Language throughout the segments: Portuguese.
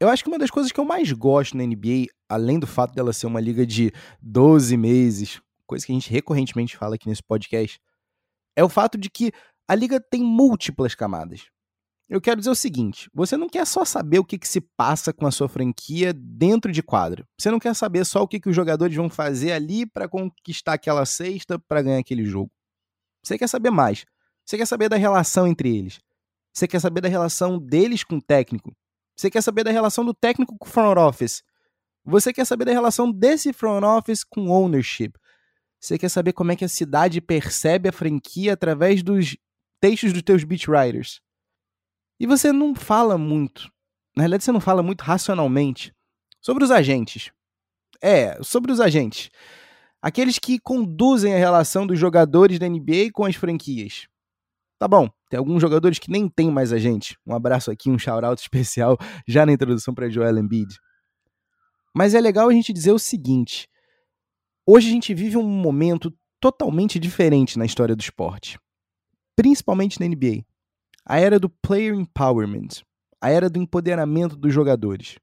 Eu acho que uma das coisas que eu mais gosto na NBA, além do fato dela ser uma liga de 12 meses, coisa que a gente recorrentemente fala aqui nesse podcast, é o fato de que a liga tem múltiplas camadas. Eu quero dizer o seguinte: você não quer só saber o que, que se passa com a sua franquia dentro de quadro. Você não quer saber só o que, que os jogadores vão fazer ali para conquistar aquela cesta, para ganhar aquele jogo. Você quer saber mais. Você quer saber da relação entre eles. Você quer saber da relação deles com o técnico. Você quer saber da relação do técnico com o front office. Você quer saber da relação desse front office com ownership. Você quer saber como é que a cidade percebe a franquia através dos textos dos teus beat writers. E você não fala muito, na realidade você não fala muito racionalmente sobre os agentes. É, sobre os agentes. Aqueles que conduzem a relação dos jogadores da NBA com as franquias. Tá bom, tem alguns jogadores que nem tem mais agente. Um abraço aqui, um shout-out especial já na introdução para Joel Embiid. Mas é legal a gente dizer o seguinte: hoje a gente vive um momento totalmente diferente na história do esporte, principalmente na NBA a era do player empowerment, a era do empoderamento dos jogadores.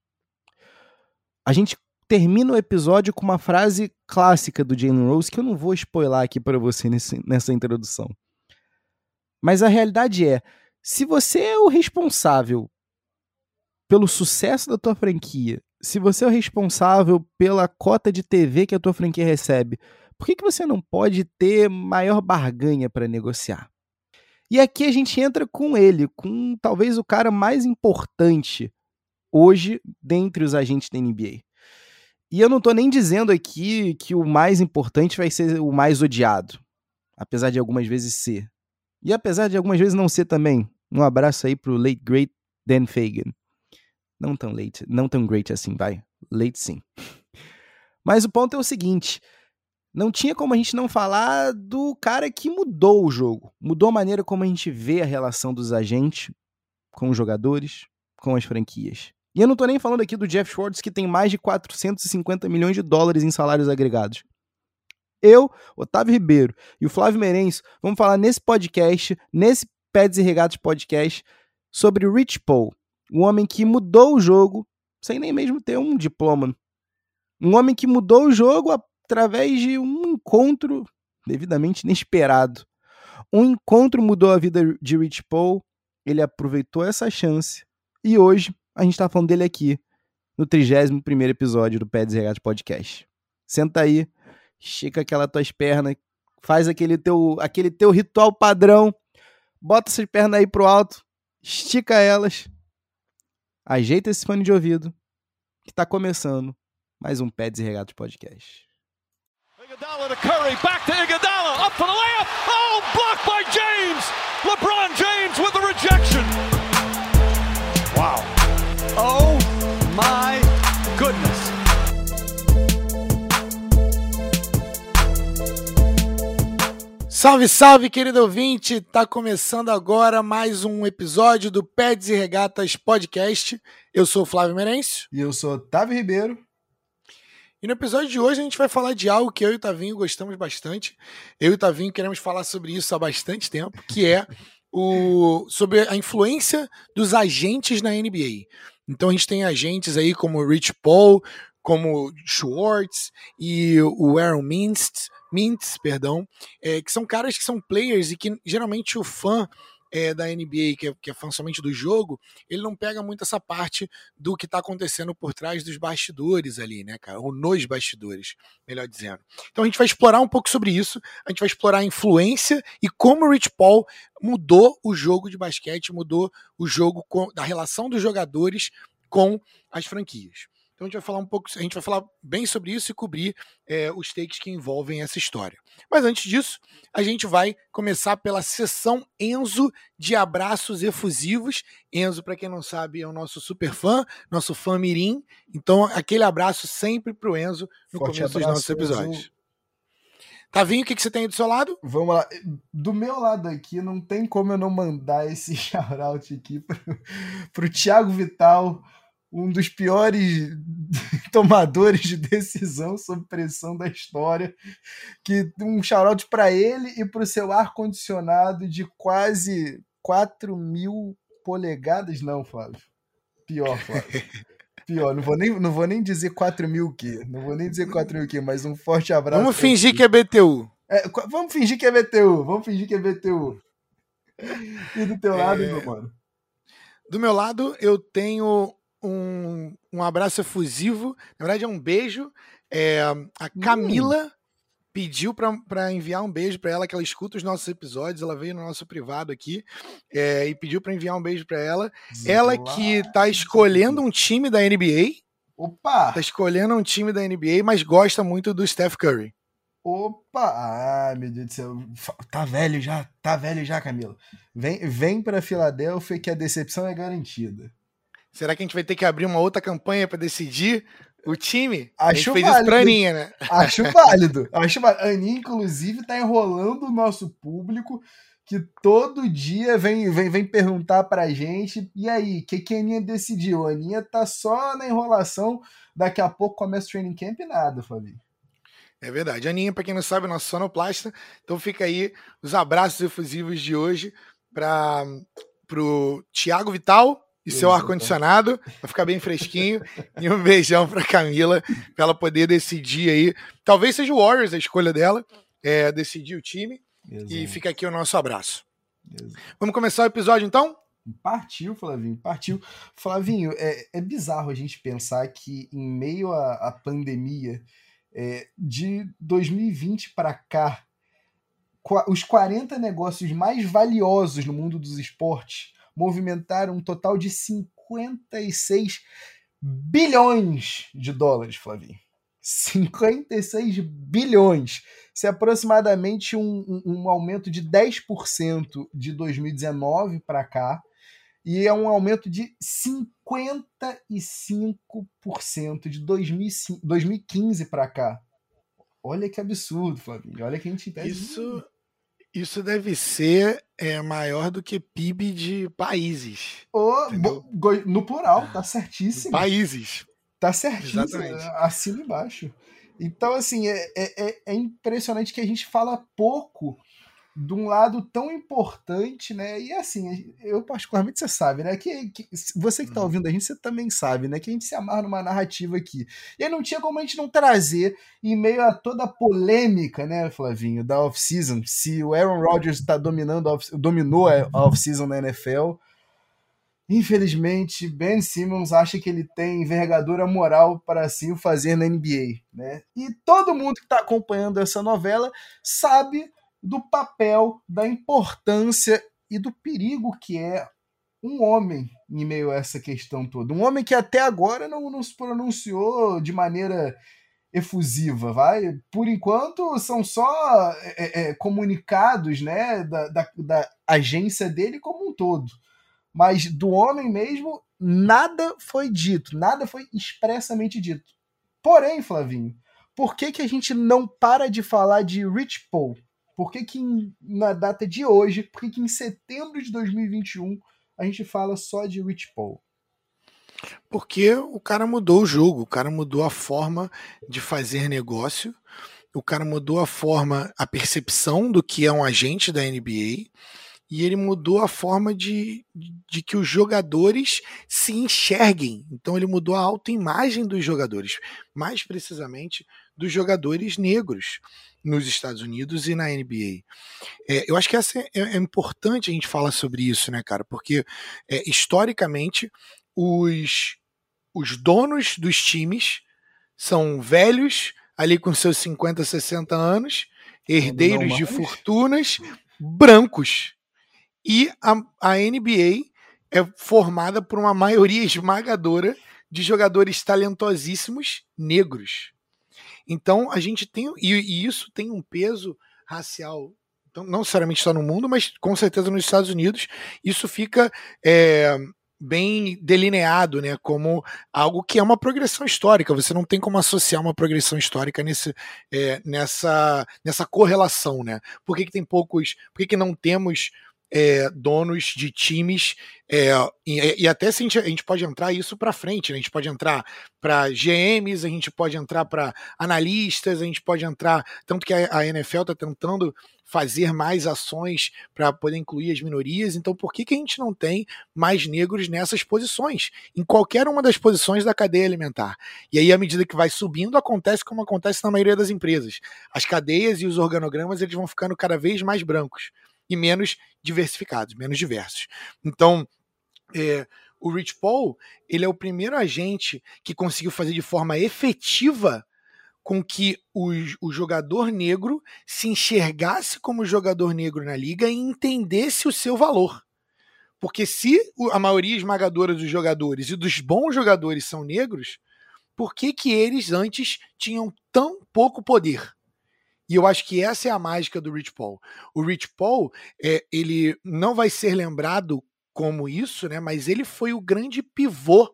A gente termina o episódio com uma frase clássica do Jalen Rose que eu não vou spoiler aqui para você nesse, nessa introdução. Mas a realidade é, se você é o responsável pelo sucesso da tua franquia, se você é o responsável pela cota de TV que a tua franquia recebe, por que, que você não pode ter maior barganha para negociar? E aqui a gente entra com ele, com talvez o cara mais importante hoje dentre os agentes da NBA. E eu não tô nem dizendo aqui que o mais importante vai ser o mais odiado, apesar de algumas vezes ser. E apesar de algumas vezes não ser também. Um abraço aí pro late great Dan Fagan. Não tão late, não tão great assim, vai. Late sim. Mas o ponto é o seguinte, não tinha como a gente não falar do cara que mudou o jogo, mudou a maneira como a gente vê a relação dos agentes com os jogadores, com as franquias. E eu não tô nem falando aqui do Jeff Schwartz, que tem mais de 450 milhões de dólares em salários agregados. Eu, Otávio Ribeiro e o Flávio Merenço vamos falar nesse podcast, nesse Peds e Regatos podcast, sobre Rich Paul, um homem que mudou o jogo sem nem mesmo ter um diploma. Um homem que mudou o jogo através de um encontro devidamente inesperado. Um encontro mudou a vida de Rich Paul, ele aproveitou essa chance e hoje a gente está falando dele aqui no 31 episódio do Pés Regatos Podcast. Senta aí, estica aquelas tuas pernas, faz aquele teu, aquele teu ritual padrão, bota essas pernas aí pro alto, estica elas, ajeita esse fone de ouvido que está começando mais um Pés Regatos Podcast. Iguodala to Curry, back to Iguodala, up for the layup. Oh, blocked by James. LeBron James with the rejection. Wow. Oh my Salve, salve, querido ouvinte! Tá começando agora mais um episódio do Peds e Regatas Podcast. Eu sou o Flávio Merencio. E eu sou Otávio Ribeiro. E no episódio de hoje a gente vai falar de algo que eu e o Tavinho gostamos bastante. Eu e o Tavinho queremos falar sobre isso há bastante tempo, que é o sobre a influência dos agentes na NBA. Então a gente tem agentes aí como o Rich Paul, como Schwartz e o Aaron Mintz, Mintz perdão, é, que são caras que são players e que geralmente o fã é, da NBA, que é, que é fã somente do jogo, ele não pega muito essa parte do que está acontecendo por trás dos bastidores ali, né, cara? Ou nos bastidores, melhor dizendo. Então a gente vai explorar um pouco sobre isso, a gente vai explorar a influência e como o Rich Paul mudou o jogo de basquete, mudou o jogo com, da relação dos jogadores com as franquias. Então a gente vai falar um pouco, a gente vai falar bem sobre isso e cobrir é, os takes que envolvem essa história. Mas antes disso, a gente vai começar pela sessão Enzo de abraços efusivos. Enzo, para quem não sabe, é o nosso super fã, nosso fã mirim. Então aquele abraço sempre pro Enzo no Forte começo abraço, dos nossos episódios. Enzo. Tavinho, o que, que você tem aí do seu lado? Vamos lá. Do meu lado aqui, não tem como eu não mandar esse shout-out aqui pro, pro Thiago Vital, um dos piores tomadores de decisão sob pressão da história, que um shout para ele e para o seu ar-condicionado de quase 4 mil polegadas, não, Flávio. Pior, Flávio. Pior, não vou nem, não vou nem dizer 4 mil que. Não vou nem dizer 4 mil que, mas um forte abraço. Vamos fingir que é BTU. É, vamos fingir que é BTU. Vamos fingir que é BTU. E do teu lado, é... meu mano? Do meu lado, eu tenho um, um abraço efusivo. Na verdade, é um beijo. É, a Camila. Hum pediu para enviar um beijo para ela, que ela escuta os nossos episódios, ela veio no nosso privado aqui é, e pediu para enviar um beijo para ela. Ela que tá escolhendo um time da NBA. Opa! Tá escolhendo um time da NBA, mas gosta muito do Steph Curry. Opa! Ah, meu Deus do céu. Tá velho já, tá velho já, Camilo. Vem, vem para Filadélfia que a decepção é garantida. Será que a gente vai ter que abrir uma outra campanha para decidir o time? Acho a fez válido. isso pra Aninha, né? Acho válido. Acho válido. A Aninha, inclusive, tá enrolando o nosso público que todo dia vem, vem, vem perguntar pra gente. E aí, o que, que a Aninha decidiu? A Aninha tá só na enrolação. Daqui a pouco começa o training camp e nada, Fabinho. É verdade. Aninha, para quem não sabe, é nossa sonoplasta. Então fica aí os abraços efusivos de hoje para o Tiago Vital, e seu ar-condicionado, vai ficar bem fresquinho. e um beijão pra Camila, pra ela poder decidir aí. Talvez seja o Warriors a escolha dela, é, decidir o time. Exato. E fica aqui o nosso abraço. Exato. Vamos começar o episódio então? Partiu, Flavinho, partiu. Flavinho, é, é bizarro a gente pensar que em meio à, à pandemia, é, de 2020 para cá, os 40 negócios mais valiosos no mundo dos esportes movimentaram um total de 56 bilhões de dólares, Flavinho. 56 bilhões. Isso é aproximadamente um, um, um aumento de 10% de 2019 para cá. E é um aumento de 55% de 2015 para cá. Olha que absurdo, Flavinho. Olha que a gente Isso, isso deve ser é, maior do que PIB de países. Oh, no plural, tá certíssimo. Países. Tá certíssimo. Exatamente. Acima e embaixo. Então, assim, é, é, é impressionante que a gente fala pouco de um lado tão importante, né? E assim, eu particularmente você sabe, né? Que, que você que tá uhum. ouvindo a gente, você também sabe, né? Que a gente se amarra numa narrativa aqui. E aí não tinha como a gente não trazer, em meio a toda a polêmica, né, Flavinho, da off-season, se o Aaron Rodgers tá dominando, off, dominou a off-season na NFL. Infelizmente, Ben Simmons acha que ele tem envergadura moral para assim o fazer na NBA, né? E todo mundo que está acompanhando essa novela sabe do papel, da importância e do perigo que é um homem em meio a essa questão toda. Um homem que até agora não, se pronunciou de maneira efusiva, vai? Por enquanto são só é, é, comunicados né, da, da, da agência dele como um todo. Mas do homem mesmo, nada foi dito, nada foi expressamente dito. Porém, Flavinho, por que, que a gente não para de falar de Rich Paul? Por que, que na data de hoje, por que, que em setembro de 2021 a gente fala só de Rich Paul? Porque o cara mudou o jogo, o cara mudou a forma de fazer negócio, o cara mudou a forma, a percepção do que é um agente da NBA e ele mudou a forma de, de que os jogadores se enxerguem. Então ele mudou a autoimagem dos jogadores, mais precisamente dos jogadores negros nos Estados Unidos e na NBA. É, eu acho que essa é, é, importante a gente falar sobre isso, né, cara? Porque é, historicamente os, os donos dos times são velhos, ali com seus 50, 60 anos, herdeiros de fortunas, brancos. E a, a NBA é formada por uma maioria esmagadora de jogadores talentosíssimos negros. Então a gente tem. E, e isso tem um peso racial então, não necessariamente só no mundo, mas com certeza nos Estados Unidos, isso fica é, bem delineado, né, como algo que é uma progressão histórica. Você não tem como associar uma progressão histórica nesse, é, nessa, nessa correlação, né? Por que, que tem poucos, por que, que não temos é, donos de times, é, e, e, até se a gente, a gente pode entrar isso para frente, né? a gente pode entrar para GMs, a gente pode entrar para analistas, a gente pode entrar. Tanto que a, a NFL está tentando fazer mais ações para poder incluir as minorias. Então, por que, que a gente não tem mais negros nessas posições? Em qualquer uma das posições da cadeia alimentar. E aí, à medida que vai subindo, acontece como acontece na maioria das empresas. As cadeias e os organogramas eles vão ficando cada vez mais brancos e menos diversificados, menos diversos. Então, é, o Rich Paul ele é o primeiro agente que conseguiu fazer de forma efetiva com que o, o, jogador negro se enxergasse como jogador negro na liga e entendesse o seu valor. Porque se a maioria esmagadora dos jogadores e dos bons jogadores são negros, por que, que eles antes tinham tão pouco poder? E eu acho que essa é a mágica do Rich Paul. O Rich Paul, é, ele não vai ser lembrado como isso, né? Mas ele foi o grande pivô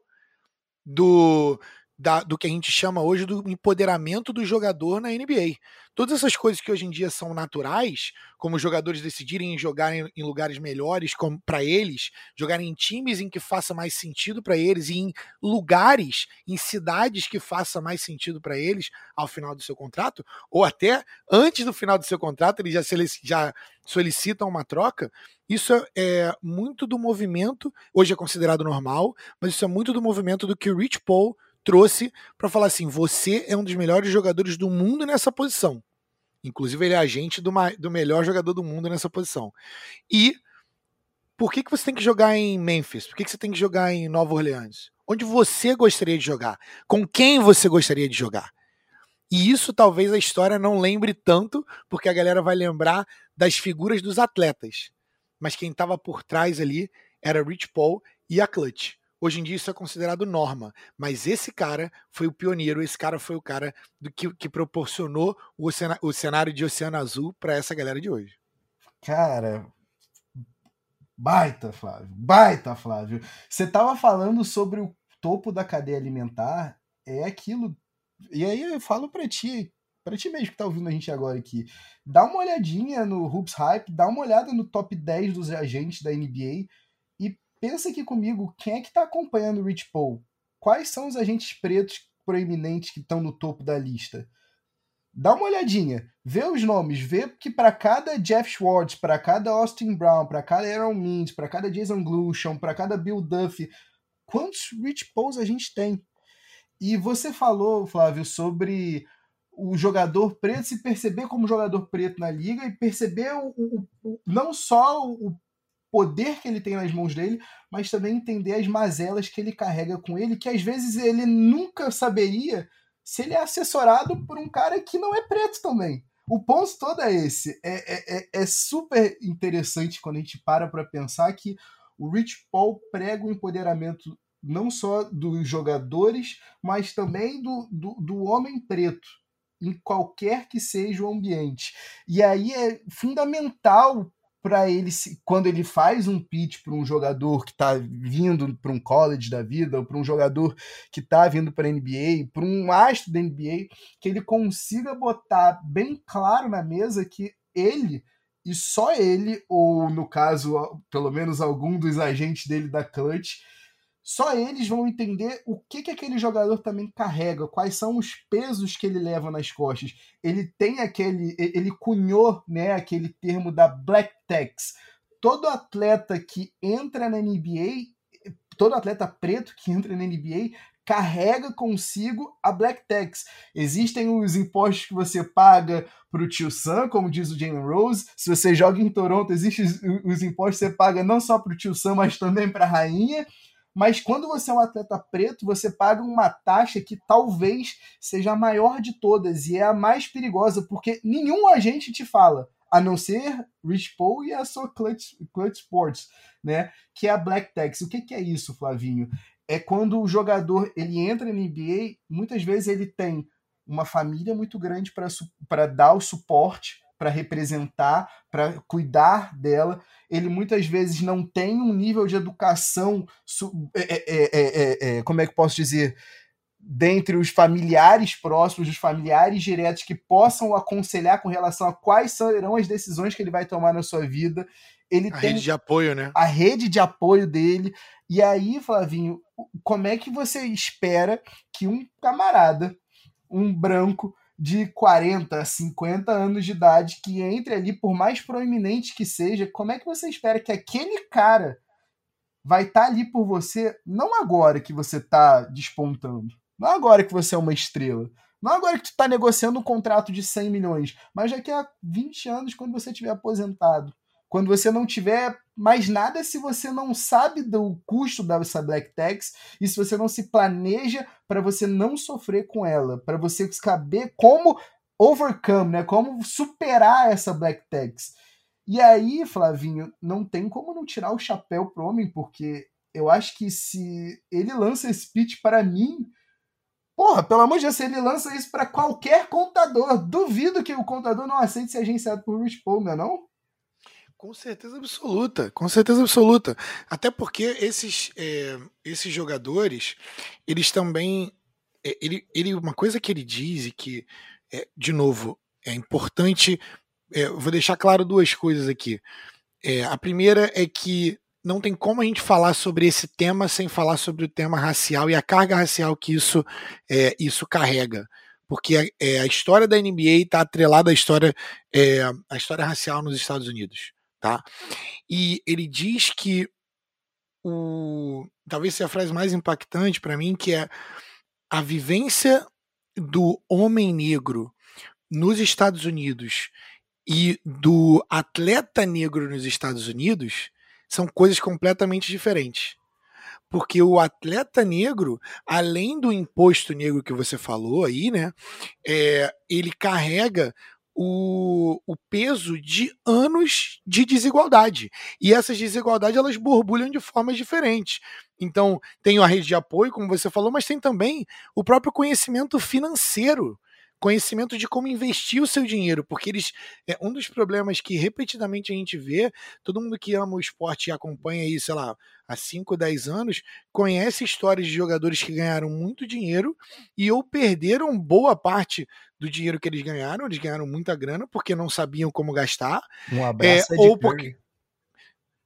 do, da, do que a gente chama hoje do empoderamento do jogador na NBA. Todas essas coisas que hoje em dia são naturais, como os jogadores decidirem jogar em, em lugares melhores para eles, jogarem em times em que faça mais sentido para eles, e em lugares, em cidades que faça mais sentido para eles ao final do seu contrato, ou até antes do final do seu contrato, eles já, já solicitam uma troca. Isso é, é muito do movimento, hoje é considerado normal, mas isso é muito do movimento do que o Rich Paul trouxe para falar assim: você é um dos melhores jogadores do mundo nessa posição. Inclusive, ele é agente do, do melhor jogador do mundo nessa posição. E por que, que você tem que jogar em Memphis? Por que, que você tem que jogar em Nova Orleans? Onde você gostaria de jogar? Com quem você gostaria de jogar? E isso talvez a história não lembre tanto, porque a galera vai lembrar das figuras dos atletas. Mas quem estava por trás ali era Rich Paul e a Clutch. Hoje em dia isso é considerado norma, mas esse cara foi o pioneiro, esse cara foi o cara do que, que proporcionou o, o cenário de Oceano Azul para essa galera de hoje. Cara, baita, Flávio, baita, Flávio. Você tava falando sobre o topo da cadeia alimentar, é aquilo. E aí eu falo para ti, para ti mesmo que tá ouvindo a gente agora aqui, dá uma olhadinha no Hoops Hype, dá uma olhada no top 10 dos agentes da NBA pensa aqui comigo, quem é que está acompanhando o Rich Paul? Quais são os agentes pretos proeminentes que estão no topo da lista? Dá uma olhadinha, vê os nomes, vê que para cada Jeff Schwartz, para cada Austin Brown, para cada Aaron Mintz, para cada Jason Glushon, para cada Bill Duffy, quantos Rich Pauls a gente tem? E você falou, Flávio, sobre o jogador preto se perceber como jogador preto na liga e perceber o, o, o não só o poder que ele tem nas mãos dele, mas também entender as mazelas que ele carrega com ele, que às vezes ele nunca saberia se ele é assessorado por um cara que não é preto também. O ponto todo é esse. É, é, é, é super interessante quando a gente para para pensar que o Rich Paul prega o empoderamento não só dos jogadores, mas também do, do, do homem preto, em qualquer que seja o ambiente. E aí é fundamental para ele, quando ele faz um pitch para um jogador que está vindo para um college da vida, ou para um jogador que está vindo para a NBA, para um astro da NBA, que ele consiga botar bem claro na mesa que ele e só ele, ou no caso, pelo menos algum dos agentes dele da Clutch, só eles vão entender o que, que aquele jogador também carrega, quais são os pesos que ele leva nas costas. Ele tem aquele. Ele cunhou né, aquele termo da Black Tax. Todo atleta que entra na NBA, todo atleta preto que entra na NBA, carrega consigo a Black Tax. Existem os impostos que você paga para o tio Sam, como diz o Jalen Rose. Se você joga em Toronto, existem os, os impostos que você paga não só para o tio Sam, mas também para a rainha. Mas quando você é um atleta preto, você paga uma taxa que talvez seja a maior de todas e é a mais perigosa, porque nenhum agente te fala, a não ser Rich Paul e a sua Clutch, Clutch Sports, né? Que é a Black Tax. O que, que é isso, Flavinho? É quando o jogador ele entra na NBA, muitas vezes ele tem uma família muito grande para dar o suporte para representar, para cuidar dela. Ele muitas vezes não tem um nível de educação, é é, é, é, é, como é que posso dizer, dentre os familiares próximos, os familiares diretos que possam aconselhar com relação a quais serão as decisões que ele vai tomar na sua vida. ele a tem rede de apoio, né? a rede de apoio dele. E aí, Flavinho, como é que você espera que um camarada, um branco de 40, 50 anos de idade, que entre ali, por mais proeminente que seja, como é que você espera que aquele cara vai estar ali por você, não agora que você está despontando, não agora que você é uma estrela, não agora que tu está negociando um contrato de 100 milhões, mas daqui a 20 anos, quando você estiver aposentado. Quando você não tiver mais nada, se você não sabe do custo dessa Black Tax e se você não se planeja para você não sofrer com ela, para você saber como overcome, né? Como superar essa Black Tax. E aí, Flavinho, não tem como não tirar o chapéu pro homem, porque eu acho que se ele lança esse pitch para mim, porra, pelo amor de Deus, se ele lança isso para qualquer contador, duvido que o contador não aceite ser agenciado por Rich Paul, não é não? Com certeza absoluta, com certeza absoluta. Até porque esses, é, esses jogadores, eles também. É, ele, ele, uma coisa que ele diz e que, é, de novo, é importante. É, vou deixar claro duas coisas aqui. É, a primeira é que não tem como a gente falar sobre esse tema sem falar sobre o tema racial e a carga racial que isso, é, isso carrega porque é, a história da NBA está atrelada à história, é, à história racial nos Estados Unidos tá? E ele diz que o talvez seja a frase mais impactante para mim, que é a vivência do homem negro nos Estados Unidos e do atleta negro nos Estados Unidos são coisas completamente diferentes. Porque o atleta negro, além do imposto negro que você falou aí, né, é, ele carrega o, o peso de anos de desigualdade. E essas desigualdades elas borbulham de formas diferentes. Então, tem a rede de apoio, como você falou, mas tem também o próprio conhecimento financeiro conhecimento de como investir o seu dinheiro, porque eles é um dos problemas que repetidamente a gente vê, todo mundo que ama o esporte e acompanha aí, sei lá, há 5, 10 anos, conhece histórias de jogadores que ganharam muito dinheiro e ou perderam boa parte do dinheiro que eles ganharam, eles ganharam muita grana porque não sabiam como gastar. Um abraço é, ou porque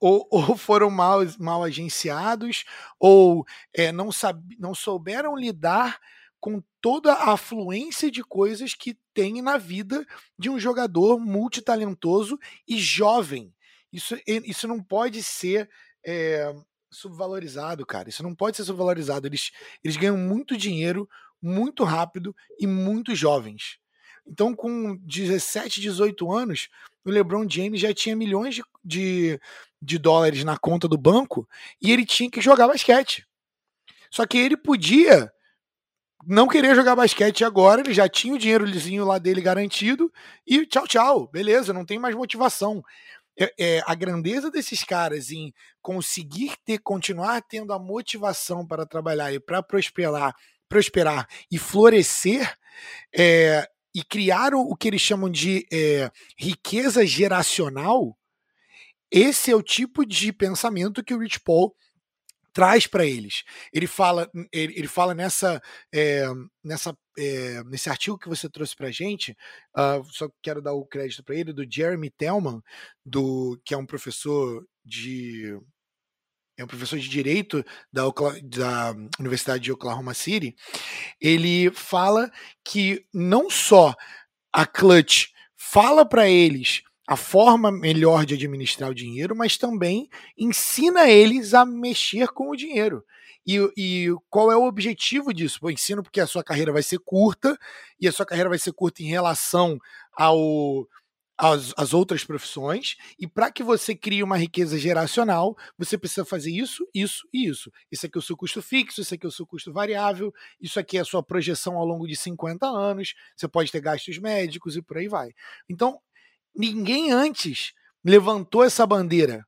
ou, ou, foram mal, mal agenciados, ou é, não, sab, não souberam lidar com toda a afluência de coisas que tem na vida de um jogador multitalentoso e jovem. Isso, isso não pode ser é, subvalorizado, cara. Isso não pode ser subvalorizado. Eles, eles ganham muito dinheiro muito rápido e muito jovens. Então, com 17, 18 anos, o LeBron James já tinha milhões de, de, de dólares na conta do banco e ele tinha que jogar basquete. Só que ele podia não querer jogar basquete agora, ele já tinha o dinheirozinho lá dele garantido e tchau, tchau, beleza, não tem mais motivação. É, é, a grandeza desses caras em conseguir ter, continuar tendo a motivação para trabalhar e para prosperar prosperar e florescer é, e criar o, o, que eles chamam de é, riqueza geracional, esse é o tipo de pensamento que o Rich Paul traz para eles. Ele fala, ele, ele fala nessa, é, nessa é, nesse artigo que você trouxe para gente, uh, só quero dar o crédito para ele, do Jeremy Tellman, do, que é um professor de é um professor de direito da, da, Universidade de Oklahoma City, ele fala que não só a Clutch fala para eles a forma melhor de administrar o dinheiro, mas também ensina eles a mexer com o dinheiro. E, e qual é o objetivo disso? Eu ensino porque a sua carreira vai ser curta, e a sua carreira vai ser curta em relação ao as, as outras profissões, e para que você crie uma riqueza geracional, você precisa fazer isso, isso e isso. Isso aqui é o seu custo fixo, isso aqui é o seu custo variável, isso aqui é a sua projeção ao longo de 50 anos, você pode ter gastos médicos e por aí vai. Então, ninguém antes levantou essa bandeira.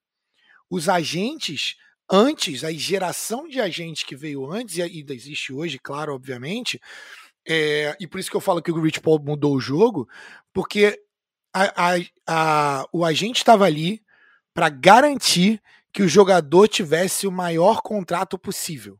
Os agentes antes, a geração de agentes que veio antes, e ainda existe hoje, claro, obviamente, é, e por isso que eu falo que o Rich Paul mudou o jogo, porque a, a, a, o agente estava ali para garantir que o jogador tivesse o maior contrato possível.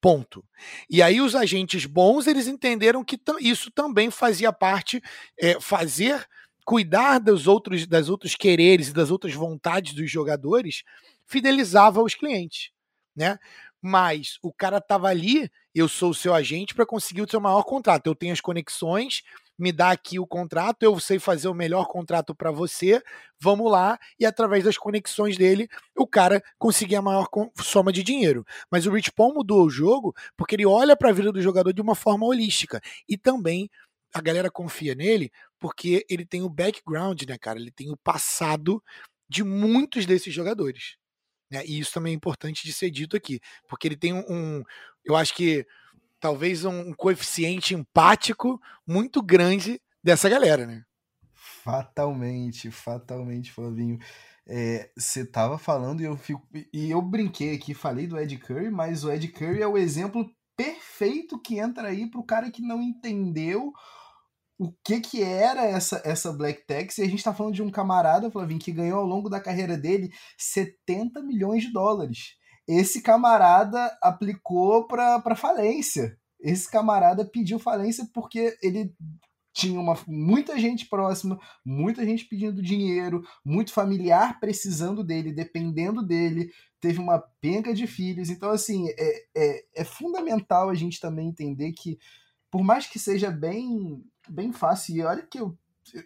Ponto. E aí os agentes bons eles entenderam que isso também fazia parte, é, fazer cuidar dos outros, das outros quereres e das outras vontades dos jogadores fidelizava os clientes, né? Mas o cara tava ali, eu sou o seu agente para conseguir o seu maior contrato. Eu tenho as conexões, me dá aqui o contrato, eu sei fazer o melhor contrato para você, vamos lá, e através das conexões dele, o cara conseguir a maior soma de dinheiro. Mas o Rich Paul mudou o jogo porque ele olha para a vida do jogador de uma forma holística e também a galera confia nele porque ele tem o background, né, cara? Ele tem o passado de muitos desses jogadores. Né? E isso também é importante de ser dito aqui, porque ele tem um, um eu acho que talvez um, coeficiente empático muito grande dessa galera, né? Fatalmente, fatalmente, Flavinho. Você é, tava falando e eu fico. E eu brinquei aqui, falei do Ed Curry, mas o Ed Curry é o exemplo perfeito que entra aí pro cara que não entendeu o que que era essa essa Black Tax, e a gente está falando de um camarada, Flavinho, que ganhou ao longo da carreira dele 70 milhões de dólares. Esse camarada aplicou para falência. Esse camarada pediu falência porque ele tinha uma, muita gente próxima, muita gente pedindo dinheiro, muito familiar precisando dele, dependendo dele, teve uma penca de filhos. Então, assim, é, é, é fundamental a gente também entender que, por mais que seja bem bem fácil. E olha que eu,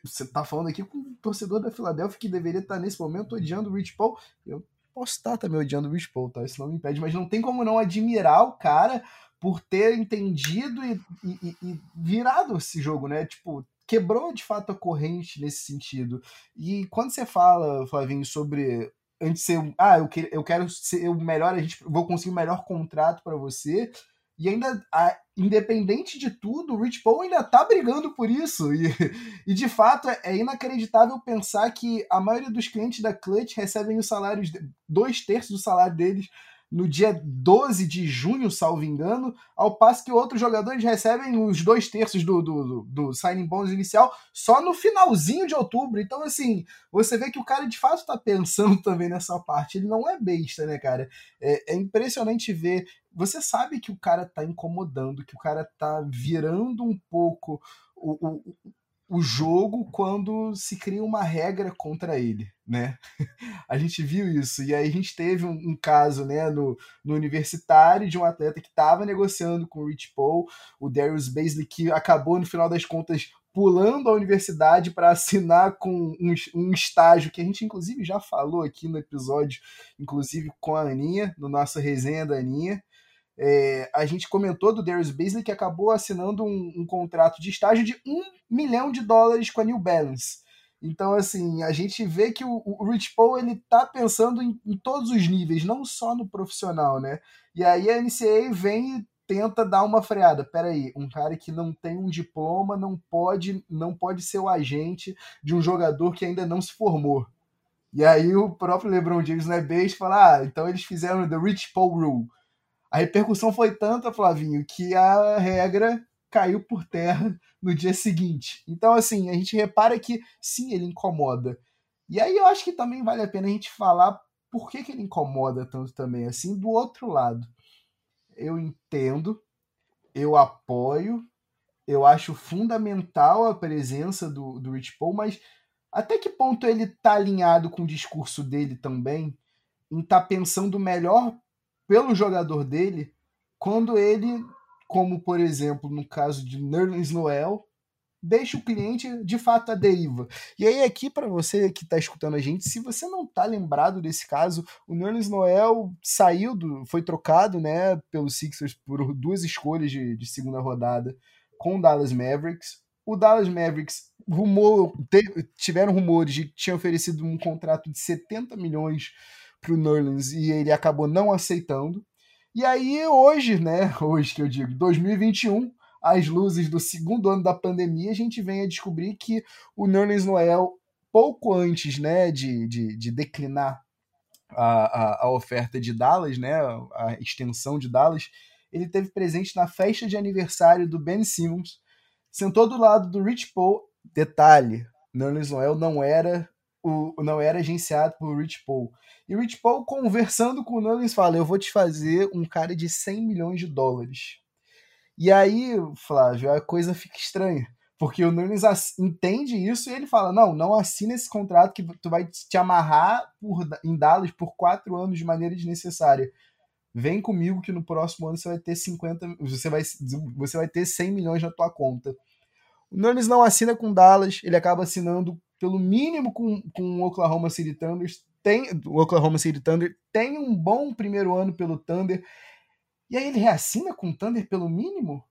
você tá falando aqui com um torcedor da Filadélfia que deveria estar nesse momento odiando o Rich Paul. Eu posso estar também odiando o Rich Paul, tá? Isso não me impede, mas não tem como não admirar o cara por ter entendido e, e, e virado esse jogo, né? Tipo, quebrou de fato a corrente nesse sentido. E quando você fala, Flavinho, sobre antes ser, ah, eu, que, eu quero ser o melhor, a gente vou conseguir o melhor contrato para você. E ainda, independente de tudo, o Rich Paul ainda tá brigando por isso. E, e de fato, é, é inacreditável pensar que a maioria dos clientes da Clutch recebem os salários, dois terços do salário deles no dia 12 de junho, salvo engano, ao passo que outros jogadores recebem os dois terços do, do, do, do signing bonus inicial só no finalzinho de outubro. Então, assim, você vê que o cara de fato está pensando também nessa parte. Ele não é besta, né, cara? É, é impressionante ver. Você sabe que o cara tá incomodando, que o cara tá virando um pouco o, o, o jogo quando se cria uma regra contra ele, né? a gente viu isso. E aí a gente teve um, um caso, né, no, no universitário de um atleta que estava negociando com o Rich Paul, o Darius Baisley, que acabou, no final das contas, pulando a universidade para assinar com um, um, estágio que a gente, inclusive, já falou aqui no episódio, inclusive com a Aninha, no nosso resenha da Aninha. É, a gente comentou do Darius Beasley que acabou assinando um, um, contrato de estágio de um milhão de dólares com a New Balance. Então, assim, a gente vê que o, o Rich Paul ele tá pensando em, em, todos os níveis, não só no profissional, né? E aí a NCAA vem e tenta dar uma freada. Peraí, um cara que não tem um diploma não pode, não pode ser o agente de um jogador que ainda não se formou. E aí o próprio LeBron James não é besta e fala: ah, então eles fizeram The Rich Paul Rule a repercussão foi tanta, Flavinho, que a regra caiu por terra no dia seguinte. Então, assim, a gente repara que sim, ele incomoda. E aí eu acho que também vale a pena a gente falar por que, que ele incomoda tanto também, assim, do outro lado. Eu entendo, eu apoio, eu acho fundamental a presença do, do Rich Paul, mas até que ponto ele tá alinhado com o discurso dele também, em tá pensando melhor pelo jogador dele quando ele, como por exemplo no caso de Nerlens Noel, deixa o cliente de fato a deriva. E aí aqui para você que está escutando a gente, se você não está lembrado desse caso, o Nerlens Noel saiu do, foi trocado, né, pelos Sixers por duas escolhas de, de segunda rodada com o Dallas Mavericks. O Dallas Mavericks rumor, tiveram rumores de que tinha oferecido um contrato de 70 milhões para o Nerlens e ele acabou não aceitando. E aí hoje, né, hoje que eu digo, 2021, às luzes do segundo ano da pandemia, a gente vem a descobrir que o Nerlens Noel, pouco antes né, de, de, de declinar a, a, a, oferta de Dallas, né, a extensão de Dallas, ele teve presente na festa de aniversário do Ben Simmons, sentou do lado do Rich Paul. Detalhe, Nerlens Noel não era o, não era agenciado por Rich Paul. E o Rich Paul, conversando com o Nuggets, fala: Eu vou te fazer um cara de 100 milhões de dólares. E aí, Flávio, a coisa fica estranha. Porque o Nunes entende isso e ele fala: não, não assina esse contrato que tu vai te amarrar por, em Dallas por quatro anos de maneira desnecessária. Vem comigo que no próximo ano você vai ter 50. Você vai, você vai ter 100 milhões na tua conta. O Nunes não assina com Dallas, ele acaba assinando pelo mínimo com, com o Oklahoma City Thunder. Tem, o Oklahoma City Thunder tem um bom primeiro ano pelo Thunder. E aí ele reassina com o Thunder pelo mínimo?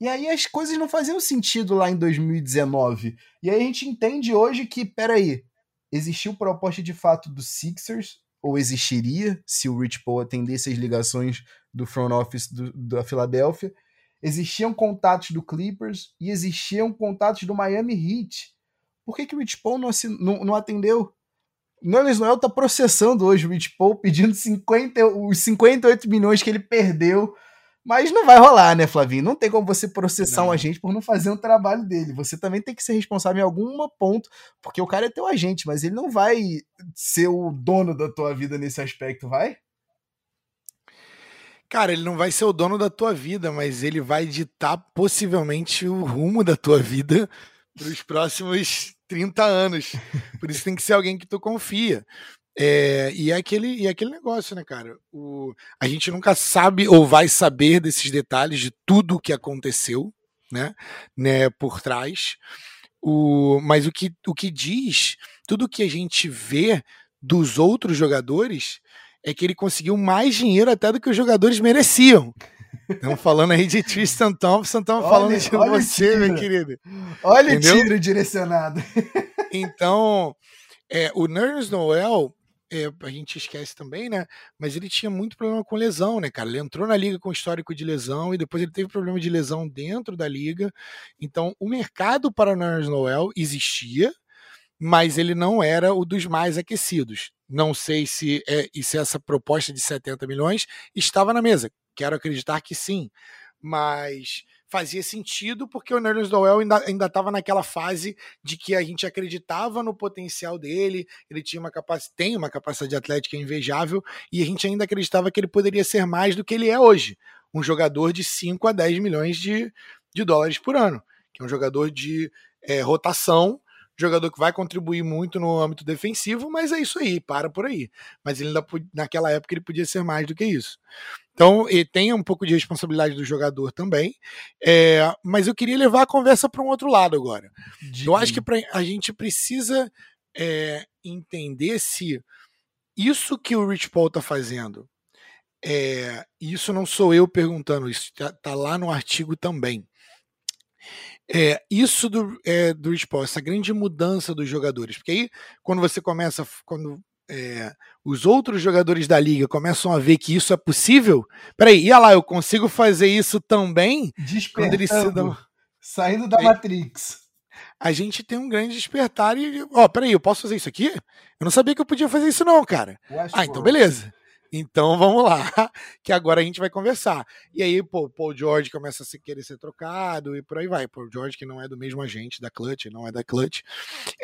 E aí as coisas não faziam sentido lá em 2019. E aí a gente entende hoje que, peraí, existiu proposta de fato do Sixers, ou existiria, se o Rich Paul atendesse as ligações do front office do, da Filadélfia. Existiam contatos do Clippers e existiam contatos do Miami Heat. Por que, que o Rich Paul não, não, não atendeu? Nunes Noel tá processando hoje o Rich Paul, pedindo 50, os 58 milhões que ele perdeu mas não vai rolar, né, Flavinho? Não tem como você processar não. um agente por não fazer um trabalho dele. Você também tem que ser responsável em algum ponto, porque o cara é teu agente, mas ele não vai ser o dono da tua vida nesse aspecto, vai? Cara, ele não vai ser o dono da tua vida, mas ele vai ditar possivelmente o rumo da tua vida para os próximos 30 anos. Por isso tem que ser alguém que tu confia. É, e, é aquele, e é aquele negócio, né, cara? O, a gente nunca sabe ou vai saber desses detalhes de tudo o que aconteceu, né, né por trás. O, mas o que, o que diz, tudo que a gente vê dos outros jogadores é que ele conseguiu mais dinheiro até do que os jogadores mereciam. Estamos falando aí de Tristan Thompson, estamos falando de você, meu querido. Olha Entendeu? o tiro direcionado. Então, é, o Nerds Noel, é, a gente esquece também, né? Mas ele tinha muito problema com lesão, né, cara? Ele entrou na liga com histórico de lesão e depois ele teve problema de lesão dentro da liga. Então, o mercado para Nerds Noel existia, mas ele não era o dos mais aquecidos. Não sei se, é, se essa proposta de 70 milhões estava na mesa. Quero acreditar que sim. Mas fazia sentido porque o Nerlens Noel ainda estava naquela fase de que a gente acreditava no potencial dele, ele tinha uma capacidade, tem uma capacidade atlética invejável e a gente ainda acreditava que ele poderia ser mais do que ele é hoje, um jogador de 5 a 10 milhões de, de dólares por ano, que é um jogador de é, rotação jogador que vai contribuir muito no âmbito defensivo, mas é isso aí, para por aí. Mas ele ainda, naquela época ele podia ser mais do que isso. Então, ele tem um pouco de responsabilidade do jogador também. É, mas eu queria levar a conversa para um outro lado agora. De... Eu acho que pra, a gente precisa é, entender se isso que o Rich Paul está fazendo, é, isso não sou eu perguntando, isso está tá lá no artigo também. É, isso do, é, do Paul, essa grande mudança dos jogadores. Porque aí, quando você começa, quando é, os outros jogadores da liga começam a ver que isso é possível, peraí, ia lá, eu consigo fazer isso também? Quando eles se dão... Saindo da Matrix. A gente tem um grande despertar e, ó, peraí, eu posso fazer isso aqui? Eu não sabia que eu podia fazer isso não, cara. Ah, então beleza. Então vamos lá, que agora a gente vai conversar. E aí, pô, Paul George começa a se querer ser trocado e por aí vai. Paul George, que não é do mesmo agente da Clutch, não é da Clutch.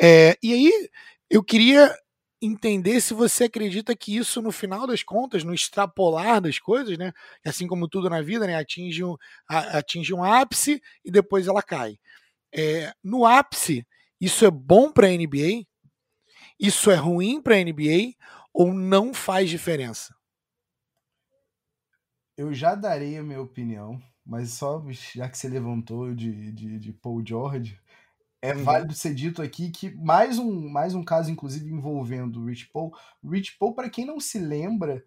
É, e aí, eu queria entender se você acredita que isso, no final das contas, no extrapolar das coisas, né? Assim como tudo na vida, né? Atinge um, atinge um ápice e depois ela cai. É, no ápice, isso é bom para a NBA? Isso é ruim para a NBA? Ou não faz diferença? Eu já darei a minha opinião, mas só já que você levantou de, de, de Paul George, é uhum. válido ser dito aqui que mais um, mais um caso, inclusive, envolvendo o Rich Paul. Rich Paul, para quem não se lembra,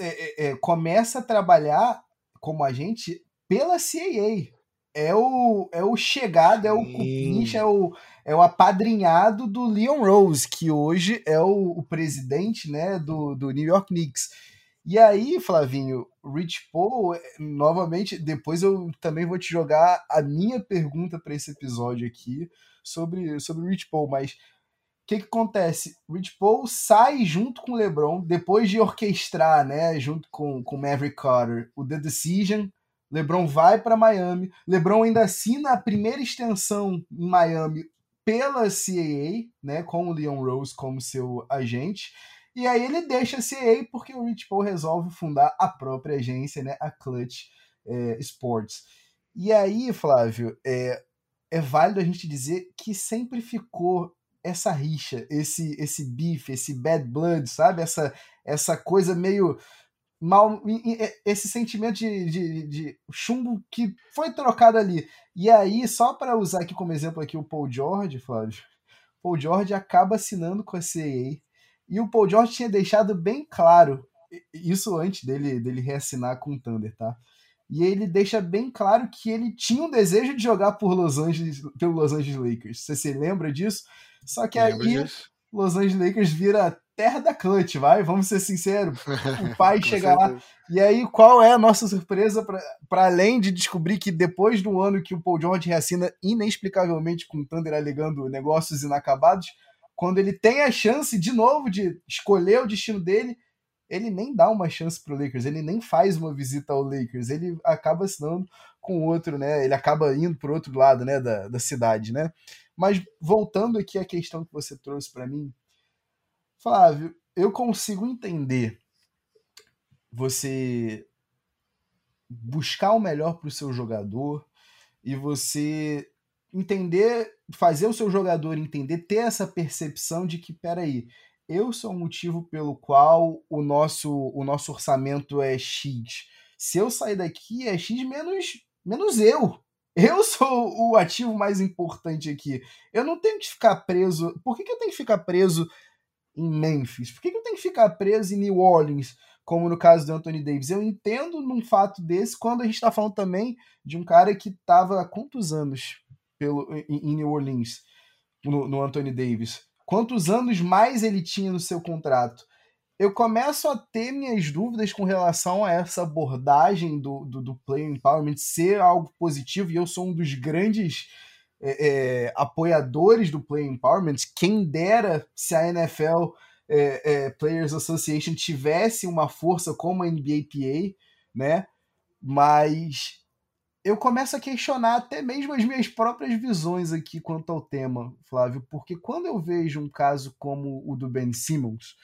é, é, começa a trabalhar como agente pela CAA. É o, é o chegado, é o cupincha, é o, é o apadrinhado do Leon Rose, que hoje é o, o presidente né, do, do New York Knicks. E aí, Flavinho, Rich Paul, eh, novamente, depois eu também vou te jogar a minha pergunta para esse episódio aqui sobre, sobre Rich Paul, mas o que, que acontece? Rich Paul sai junto com o LeBron, depois de orquestrar, né, junto com, com Maverick Carter, o The Decision. LeBron vai para Miami. LeBron ainda assina a primeira extensão em Miami pela CAA, né, com o Leon Rose como seu agente. E aí ele deixa a CA porque o Rich Paul resolve fundar a própria agência, né, a Clutch é, Sports. E aí, Flávio, é, é válido a gente dizer que sempre ficou essa rixa, esse esse bife, esse bad blood, sabe? Essa essa coisa meio mal esse sentimento de, de, de, chumbo que foi trocado ali. E aí, só para usar aqui como exemplo aqui o Paul George, Flávio, Paul George acaba assinando com a CAA e o Paul George tinha deixado bem claro isso antes dele dele reassinar com o Thunder, tá? E ele deixa bem claro que ele tinha um desejo de jogar por Los Angeles, pelo Los Angeles Lakers. Você se lembra disso? Só que aí disso. Los Angeles Lakers vira terra da clutch, vai, vamos ser sinceros. O pai chega lá. E aí, qual é a nossa surpresa para além de descobrir que depois do ano que o Paul George reassina inexplicavelmente com o Thunder alegando negócios inacabados, quando ele tem a chance de novo de escolher o destino dele, ele nem dá uma chance pro Lakers, ele nem faz uma visita ao Lakers, ele acaba assinando com outro, né? Ele acaba indo pro outro lado, né, da, da cidade, né? Mas voltando aqui à questão que você trouxe para mim, Flávio, eu consigo entender você buscar o melhor para o seu jogador e você entender, fazer o seu jogador entender, ter essa percepção de que, peraí, eu sou o motivo pelo qual o nosso, o nosso orçamento é X. Se eu sair daqui, é X menos, menos eu. Eu sou o ativo mais importante aqui. Eu não tenho que ficar preso. Por que, que eu tenho que ficar preso em Memphis? Por que, que eu tenho que ficar preso em New Orleans, como no caso do Anthony Davis? Eu entendo num fato desse quando a gente está falando também de um cara que estava há quantos anos pelo, em, New Orleans, no, no Anthony Davis? quantos anos mais ele tinha no seu contrato. Eu começo a ter minhas dúvidas com relação a essa abordagem do, do, do player empowerment ser algo positivo, e eu sou um dos grandes é, é, apoiadores do player empowerment. Quem dera se a NFL é, é, Players Association tivesse uma força como a NBAPA, né? Mas eu começo a questionar até mesmo as minhas próprias visões aqui quanto ao tema, Flávio, porque quando eu vejo um caso como o do Ben Simmons,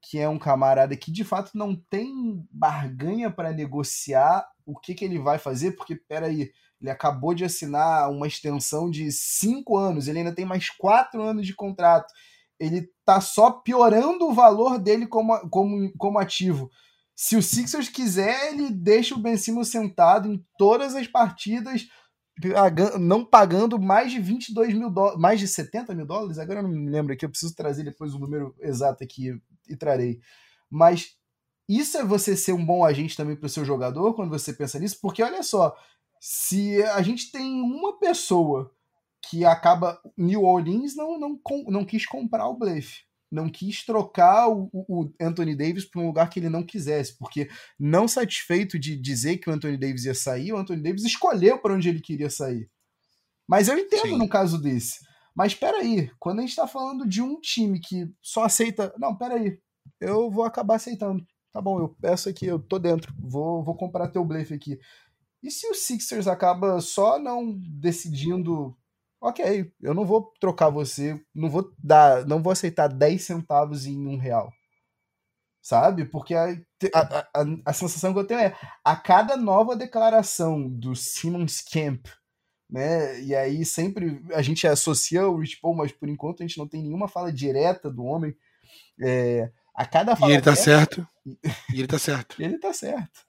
que é um camarada que de fato não tem barganha para negociar o que, que ele vai fazer, porque peraí, ele acabou de assinar uma extensão de cinco anos, ele ainda tem mais quatro anos de contrato, ele tá só piorando o valor dele como, como, como ativo. Se o Sixers quiser, ele deixa o Ben Simmons sentado em todas as partidas, não pagando mais de 22 mil dólares, mais de 70 mil dólares, agora eu não me lembro aqui, eu preciso trazer depois o número exato aqui e trarei. Mas isso é você ser um bom agente também para o seu jogador quando você pensa nisso, porque olha só, se a gente tem uma pessoa que acaba. New Orleans não, não, não quis comprar o blefe não quis trocar o, o Anthony Davis para um lugar que ele não quisesse, porque não satisfeito de dizer que o Anthony Davis ia sair, o Anthony Davis escolheu para onde ele queria sair. Mas eu entendo Sim. no caso desse. Mas espera aí, quando a gente está falando de um time que só aceita, não, espera aí, eu vou acabar aceitando. Tá bom, eu peço aqui, eu tô dentro, vou, vou comprar teu blefe aqui. E se o Sixers acaba só não decidindo ok, eu não vou trocar você, não vou dar, não vou aceitar 10 centavos em um real. Sabe? Porque a, a, a, a sensação que eu tenho é a cada nova declaração do Simmons Camp, né? E aí sempre a gente associa o Rich Paul, mas por enquanto a gente não tem nenhuma fala direta do homem. É, a cada fala. E ele tá dessa, certo. E ele tá certo. ele tá certo.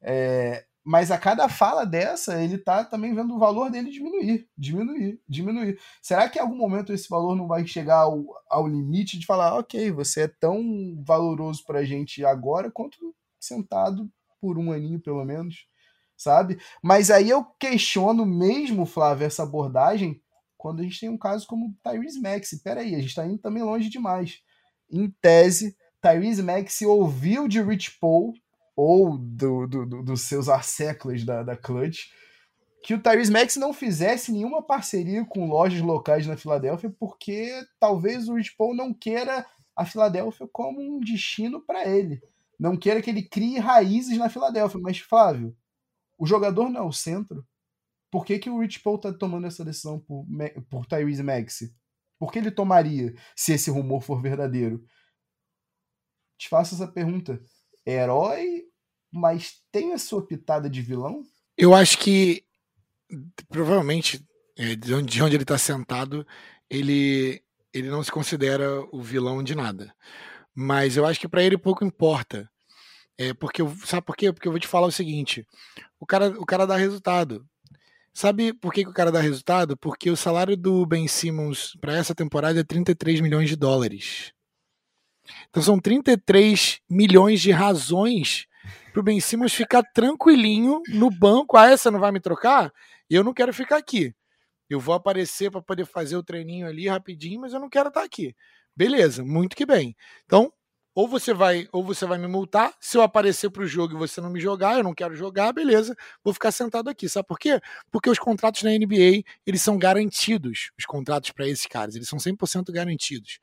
É, mas a cada fala dessa, ele tá também vendo o valor dele diminuir, diminuir, diminuir. Será que em algum momento esse valor não vai chegar ao, ao limite de falar, ok, você é tão valoroso pra gente agora quanto sentado por um aninho, pelo menos, sabe? Mas aí eu questiono mesmo, Flávio, essa abordagem quando a gente tem um caso como o Tyrese Maxey. Peraí, a gente tá indo também longe demais. Em tese, Tyrese Maxey ouviu de Rich Paul ou do, do, do, dos seus arséculos da, da Clutch, que o Tyrese Max não fizesse nenhuma parceria com lojas locais na Filadélfia, porque talvez o Rich Paul não queira a Filadélfia como um destino para ele. Não queira que ele crie raízes na Filadélfia. Mas, Flávio, o jogador não é o centro. Por que, que o Rich Paul está tomando essa decisão por, por Tyrese Maxey? Por que ele tomaria se esse rumor for verdadeiro? Te faço essa pergunta herói, mas tem a sua pitada de vilão? Eu acho que provavelmente é, de, onde, de onde ele está sentado, ele, ele não se considera o vilão de nada. Mas eu acho que para ele pouco importa. É porque sabe por quê? Porque eu vou te falar o seguinte: o cara, o cara dá resultado. Sabe por que, que o cara dá resultado? Porque o salário do Ben Simmons para essa temporada é 33 milhões de dólares. Então são 33 milhões de razões para o Ben Simmons ficar tranquilinho no banco. Ah, essa não vai me trocar? Eu não quero ficar aqui. Eu vou aparecer para poder fazer o treininho ali rapidinho, mas eu não quero estar tá aqui. Beleza, muito que bem. Então, ou você vai ou você vai me multar, se eu aparecer para o jogo e você não me jogar, eu não quero jogar, beleza, vou ficar sentado aqui. Sabe por quê? Porque os contratos na NBA, eles são garantidos, os contratos para esses caras, eles são 100% garantidos.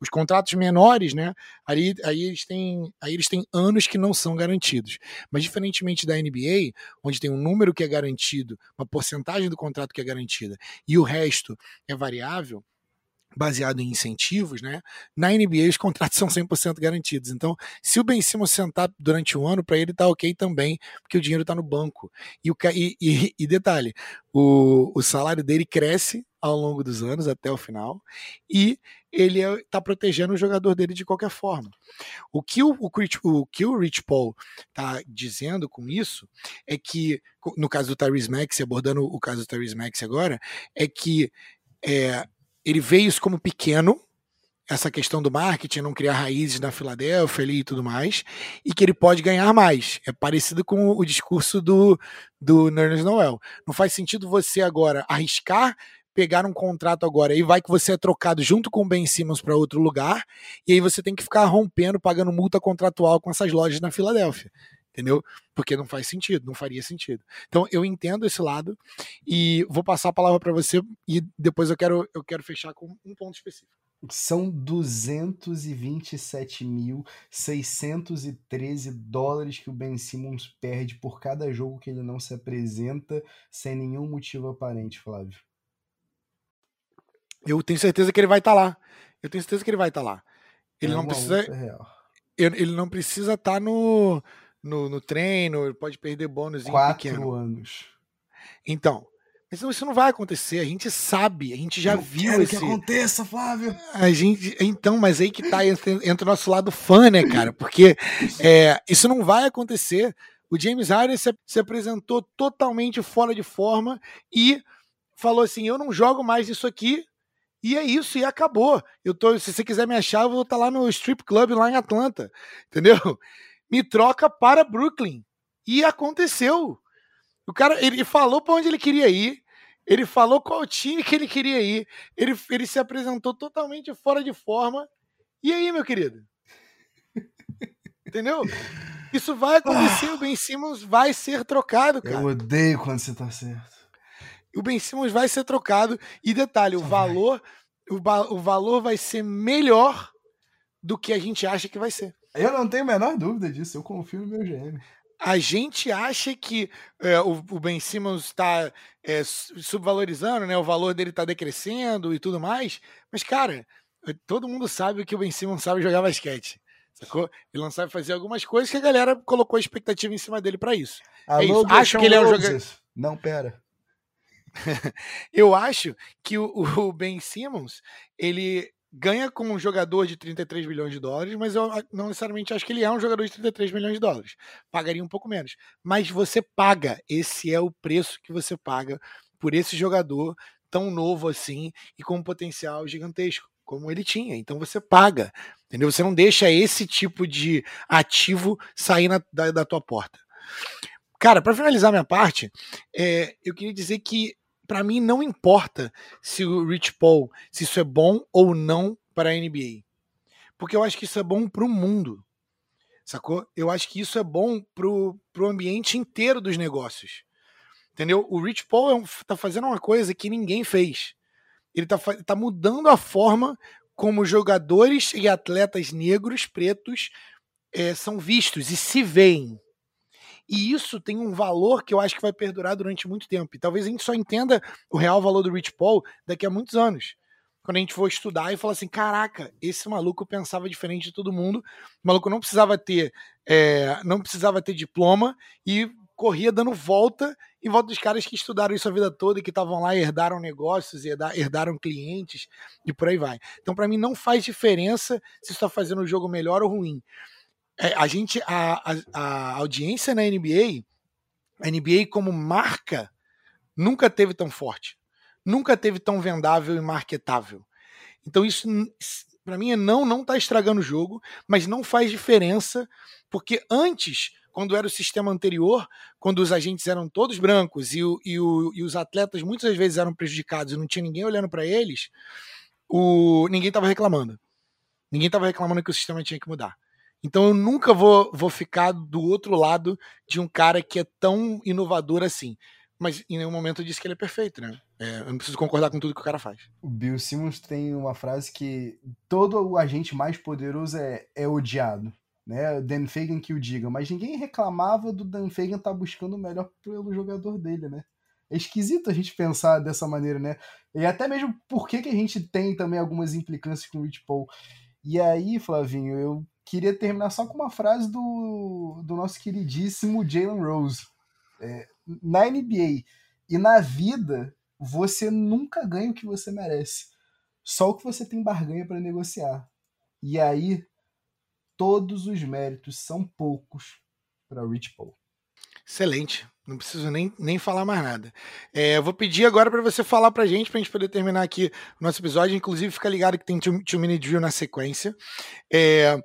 Os contratos menores, né, aí, aí, eles têm, aí eles têm anos que não são garantidos. Mas diferentemente da NBA, onde tem um número que é garantido, uma porcentagem do contrato que é garantida, e o resto é variável, baseado em incentivos, né? Na NBA os contratos são 100% garantidos. Então, se o Ben Simmons sentar durante um ano, para ele tá ok também, porque o dinheiro está no banco. E, o, e, e, e detalhe, o, o salário dele cresce ao longo dos anos até o final e ele está é, protegendo o jogador dele de qualquer forma. O que o, o, o, que o Rich Paul está dizendo com isso é que, no caso do Tyrese Max, abordando o caso do Tyrese Max agora, é que é, ele vê isso como pequeno, essa questão do marketing, não criar raízes na Filadélfia ali e tudo mais, e que ele pode ganhar mais. É parecido com o discurso do, do Nerds Noel. Não faz sentido você agora arriscar pegar um contrato agora e vai que você é trocado junto com o Ben Simmons para outro lugar, e aí você tem que ficar rompendo, pagando multa contratual com essas lojas na Filadélfia entendeu? Porque não faz sentido, não faria sentido. Então eu entendo esse lado e vou passar a palavra para você e depois eu quero eu quero fechar com um ponto específico. São 227.613 dólares que o Ben Simmons perde por cada jogo que ele não se apresenta sem nenhum motivo aparente, Flávio. Eu tenho certeza que ele vai estar tá lá. Eu tenho certeza que ele vai estar tá lá. Ele é não precisa. Ele não precisa estar tá no no, no treino, pode perder bônus Quatro pequeno. anos. Então, mas isso não vai acontecer, a gente sabe, a gente já eu viu quero esse... que aconteça, Flávio. A gente, então, mas aí que tá entra, o nosso lado fã, né, cara? Porque é, isso não vai acontecer. O James Harden se, se apresentou totalmente fora de forma e falou assim: "Eu não jogo mais isso aqui". E é isso, e acabou. Eu tô, se você quiser me achar, eu vou estar tá lá no Strip Club lá em Atlanta. Entendeu? Me troca para Brooklyn. E aconteceu. O cara, ele falou para onde ele queria ir, ele falou qual time que ele queria ir, ele, ele se apresentou totalmente fora de forma. E aí, meu querido? Entendeu? Isso vai acontecer, o Ben Simmons vai ser trocado, cara. Eu odeio quando você tá certo. O Ben Simmons vai ser trocado. E detalhe, o valor, o, o valor vai ser melhor do que a gente acha que vai ser. Eu não tenho a menor dúvida disso, eu confio no meu GM. A gente acha que é, o, o, Ben Simmons está é, subvalorizando, né? O valor dele está decrescendo e tudo mais. Mas, cara, todo mundo sabe que o Ben Simmons sabe jogar basquete. Sacou? Ele não sabe fazer algumas coisas que a galera colocou expectativa em cima dele para isso. É Alô, é isso. Acho que ele é um jogador. Não, pera. eu acho que o, o Ben Simmons, ele ganha como um jogador de 33 milhões de dólares, mas eu não necessariamente acho que ele é um jogador de 33 milhões de dólares. Pagaria um pouco menos. Mas você paga, esse é o preço que você paga por esse jogador tão novo assim e com um potencial gigantesco, como ele tinha. Então você paga, entendeu? Você não deixa esse tipo de ativo sair na, da, da tua porta. Cara, para finalizar minha parte, é, eu queria dizer que para mim não importa se o Rich Paul, se isso é bom ou não para a NBA. Porque eu acho que isso é bom para o mundo. Sacou? Eu acho que isso é bom pro, pro ambiente inteiro dos negócios. Entendeu? O Rich Paul é um, tá fazendo uma coisa que ninguém fez. Ele tá, tá mudando a forma como jogadores e atletas negros, pretos, é, são vistos e se veem. E isso tem um valor que eu acho que vai perdurar durante muito tempo. E talvez a gente só entenda o real valor do Rich Paul daqui a muitos anos. Quando a gente for estudar e falar assim: caraca, esse maluco pensava diferente de todo mundo. O maluco não precisava ter, é, não precisava ter diploma e corria dando volta em volta dos caras que estudaram isso a vida toda e que estavam lá, herdaram negócios, herdaram clientes e por aí vai. Então, para mim, não faz diferença se está fazendo o jogo melhor ou ruim. É, a gente, a, a, a audiência na NBA, a NBA como marca, nunca teve tão forte, nunca teve tão vendável e marketável. Então, isso para mim é não, não tá estragando o jogo, mas não faz diferença, porque antes quando era o sistema anterior, quando os agentes eram todos brancos e, o, e, o, e os atletas muitas vezes eram prejudicados e não tinha ninguém olhando para eles, o, ninguém estava reclamando. Ninguém estava reclamando que o sistema tinha que mudar. Então eu nunca vou, vou ficar do outro lado de um cara que é tão inovador assim. Mas em nenhum momento eu disse que ele é perfeito, né? É, eu não preciso concordar com tudo que o cara faz. O Bill Simmons tem uma frase que todo o agente mais poderoso é, é odiado né? Dan Fagan que o diga, mas ninguém reclamava do Dan Fagan estar tá buscando o melhor pelo jogador dele, né? É esquisito a gente pensar dessa maneira, né? E até mesmo porque que a gente tem também algumas implicâncias com o Rich Paul. E aí, Flavinho, eu queria terminar só com uma frase do, do nosso queridíssimo Jalen Rose. É, na NBA e na vida, você nunca ganha o que você merece. Só o que você tem barganha para negociar. E aí, todos os méritos são poucos para Rich Paul. Excelente. Não preciso nem, nem falar mais nada. É, eu vou pedir agora para você falar para a gente, para a gente poder terminar aqui o nosso episódio. Inclusive, fica ligado que tem Two, Minute Drill na sequência. É,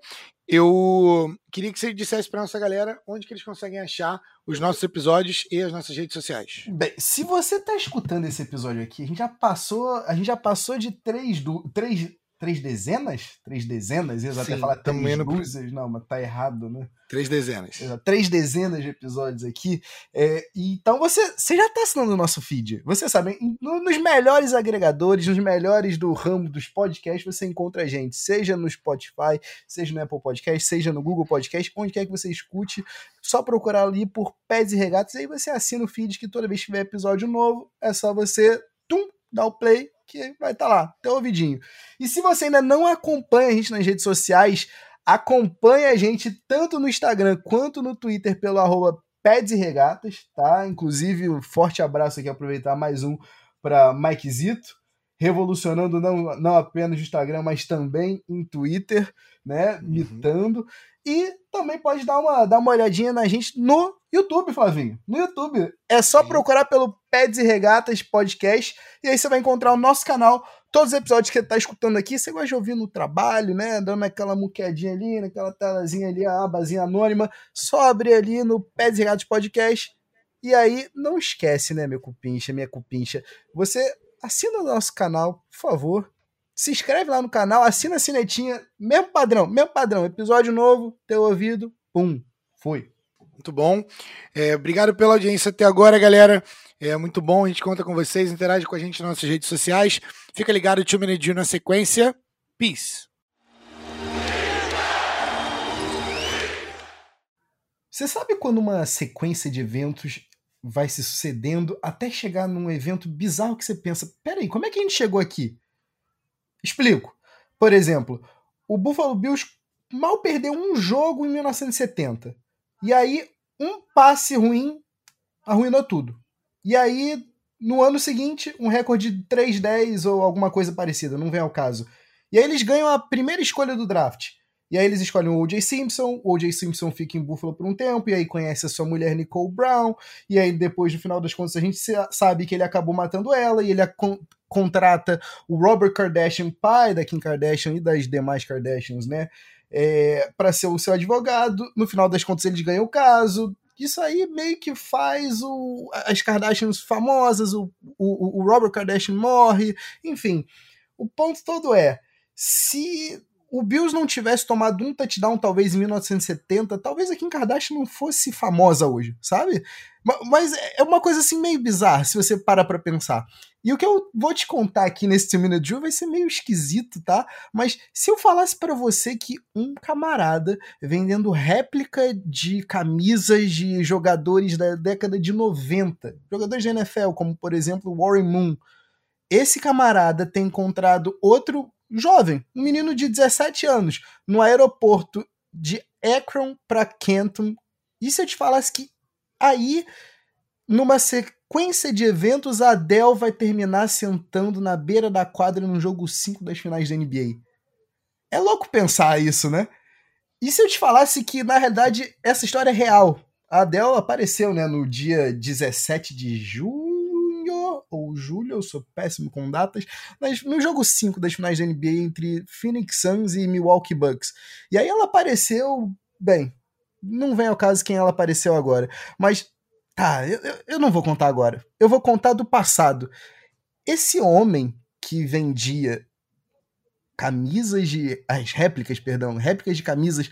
eu queria que você dissesse para nossa galera onde que eles conseguem achar os nossos episódios e as nossas redes sociais. Bem, se você está escutando esse episódio aqui, a gente já passou, a gente já passou de três, do, três três dezenas? Três dezenas? Eles até falar três luzes, não, mas tá errado, né? Três dezenas. Três dezenas de episódios aqui. É, então você, você já tá assinando o nosso feed. Você sabe, nos melhores agregadores, nos melhores do ramo dos podcasts, você encontra a gente. Seja no Spotify, seja no Apple Podcast, seja no Google Podcast, onde quer que você escute. Só procurar ali por Pés e Regatas, aí você assina o feed que toda vez que tiver episódio novo, é só você tum, dar o play que vai estar tá lá, teu ouvidinho. E se você ainda não acompanha a gente nas redes sociais, acompanhe a gente tanto no Instagram quanto no Twitter pelo arroba Peds e Regatas, tá? Inclusive, um forte abraço aqui, aproveitar mais um para Mike Zito, revolucionando não, não apenas no Instagram, mas também em Twitter, né? Uhum. Mitando. E também pode dar uma, dar uma olhadinha na gente no YouTube, Flavinho. No YouTube. É só Sim. procurar pelo Peds e Regatas Podcast. E aí você vai encontrar o nosso canal. Todos os episódios que você tá escutando aqui, você gosta de ouvir no trabalho, né? Dando aquela muquedinha ali, naquela telazinha ali, a abazinha anônima. Só abrir ali no Peds e Regatas Podcast. E aí, não esquece, né, meu cupincha, minha cupincha. Você assina o nosso canal, por favor se inscreve lá no canal, assina a sinetinha, mesmo padrão, mesmo padrão, episódio novo, teu ouvido, pum, foi. Muito bom. É, obrigado pela audiência até agora, galera. É muito bom, a gente conta com vocês, interage com a gente nas nossas redes sociais. Fica ligado, Tio Menedinho na sequência. Peace. Você sabe quando uma sequência de eventos vai se sucedendo até chegar num evento bizarro que você pensa: peraí, como é que a gente chegou aqui? Explico. Por exemplo, o Buffalo Bills mal perdeu um jogo em 1970. E aí, um passe ruim arruinou tudo. E aí, no ano seguinte, um recorde de 3-10 ou alguma coisa parecida, não vem ao caso. E aí eles ganham a primeira escolha do draft. E aí eles escolhem o O.J. Simpson, o O.J. Simpson fica em Buffalo por um tempo, e aí conhece a sua mulher Nicole Brown, e aí depois, no final das contas, a gente sabe que ele acabou matando ela, e ele con contrata o Robert Kardashian, pai da Kim Kardashian e das demais Kardashians, né, é, para ser o seu advogado. No final das contas, eles ganham o caso. Isso aí meio que faz o, as Kardashians famosas, o, o, o Robert Kardashian morre, enfim. O ponto todo é, se o Bills não tivesse tomado um touchdown, talvez em 1970, talvez a Kim Kardashian não fosse famosa hoje, sabe? Mas é uma coisa assim meio bizarra, se você para pra pensar. E o que eu vou te contar aqui nesse Two Minute Drill vai ser meio esquisito, tá? Mas se eu falasse para você que um camarada vendendo réplica de camisas de jogadores da década de 90, jogadores da NFL, como por exemplo Warren Moon, esse camarada tem encontrado outro jovem, um menino de 17 anos, no aeroporto de Akron para Canton. E se eu te falasse que Aí, numa sequência de eventos, a Adele vai terminar sentando na beira da quadra no jogo 5 das finais da NBA. É louco pensar isso, né? E se eu te falasse que, na realidade, essa história é real? A Adele apareceu, né, no dia 17 de junho ou julho, eu sou péssimo com datas, mas no jogo 5 das finais da NBA entre Phoenix Suns e Milwaukee Bucks. E aí ela apareceu, bem, não vem ao caso quem ela apareceu agora, mas tá, eu, eu não vou contar agora. Eu vou contar do passado. Esse homem que vendia camisas de. as réplicas, perdão, réplicas de camisas.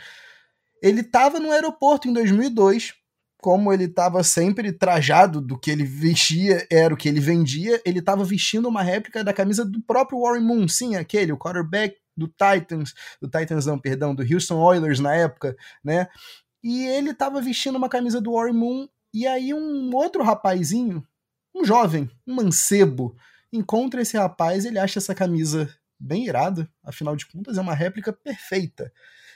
Ele estava no aeroporto em 2002 como ele estava sempre trajado do que ele vestia, era o que ele vendia, ele estava vestindo uma réplica da camisa do próprio Warren Moon, sim, aquele, o quarterback do Titans, do Titans não, perdão, do Houston Oilers na época, né? E ele estava vestindo uma camisa do Warren Moon, e aí um outro rapazinho, um jovem, um mancebo, encontra esse rapaz, ele acha essa camisa bem irada, afinal de contas é uma réplica perfeita.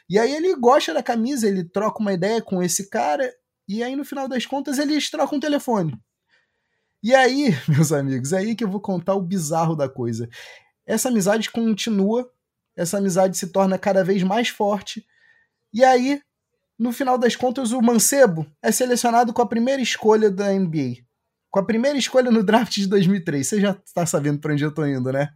E aí ele gosta da camisa, ele troca uma ideia com esse cara e aí, no final das contas, eles trocam o telefone. E aí, meus amigos, é aí que eu vou contar o bizarro da coisa. Essa amizade continua, essa amizade se torna cada vez mais forte. E aí, no final das contas, o Mancebo é selecionado com a primeira escolha da NBA. Com a primeira escolha no draft de 2003. Você já está sabendo para onde eu tô indo, né?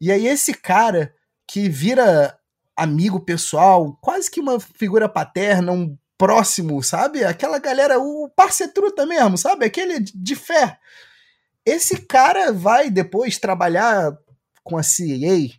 E aí, esse cara que vira amigo pessoal, quase que uma figura paterna, um próximo, sabe? Aquela galera, o parcetruta mesmo, sabe? Aquele de fé. Esse cara vai depois trabalhar com a CIA.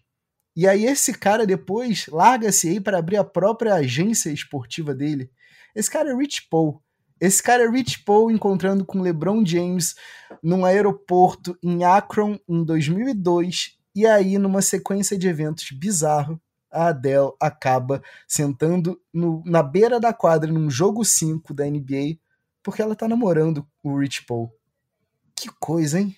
E aí esse cara depois larga a CIA para abrir a própria agência esportiva dele. Esse cara é Rich Paul. Esse cara é Rich Paul encontrando com LeBron James num aeroporto em Akron em 2002 e aí numa sequência de eventos bizarro a Adele acaba sentando no, na beira da quadra num jogo 5 da NBA porque ela tá namorando o Rich Paul. Que coisa, hein?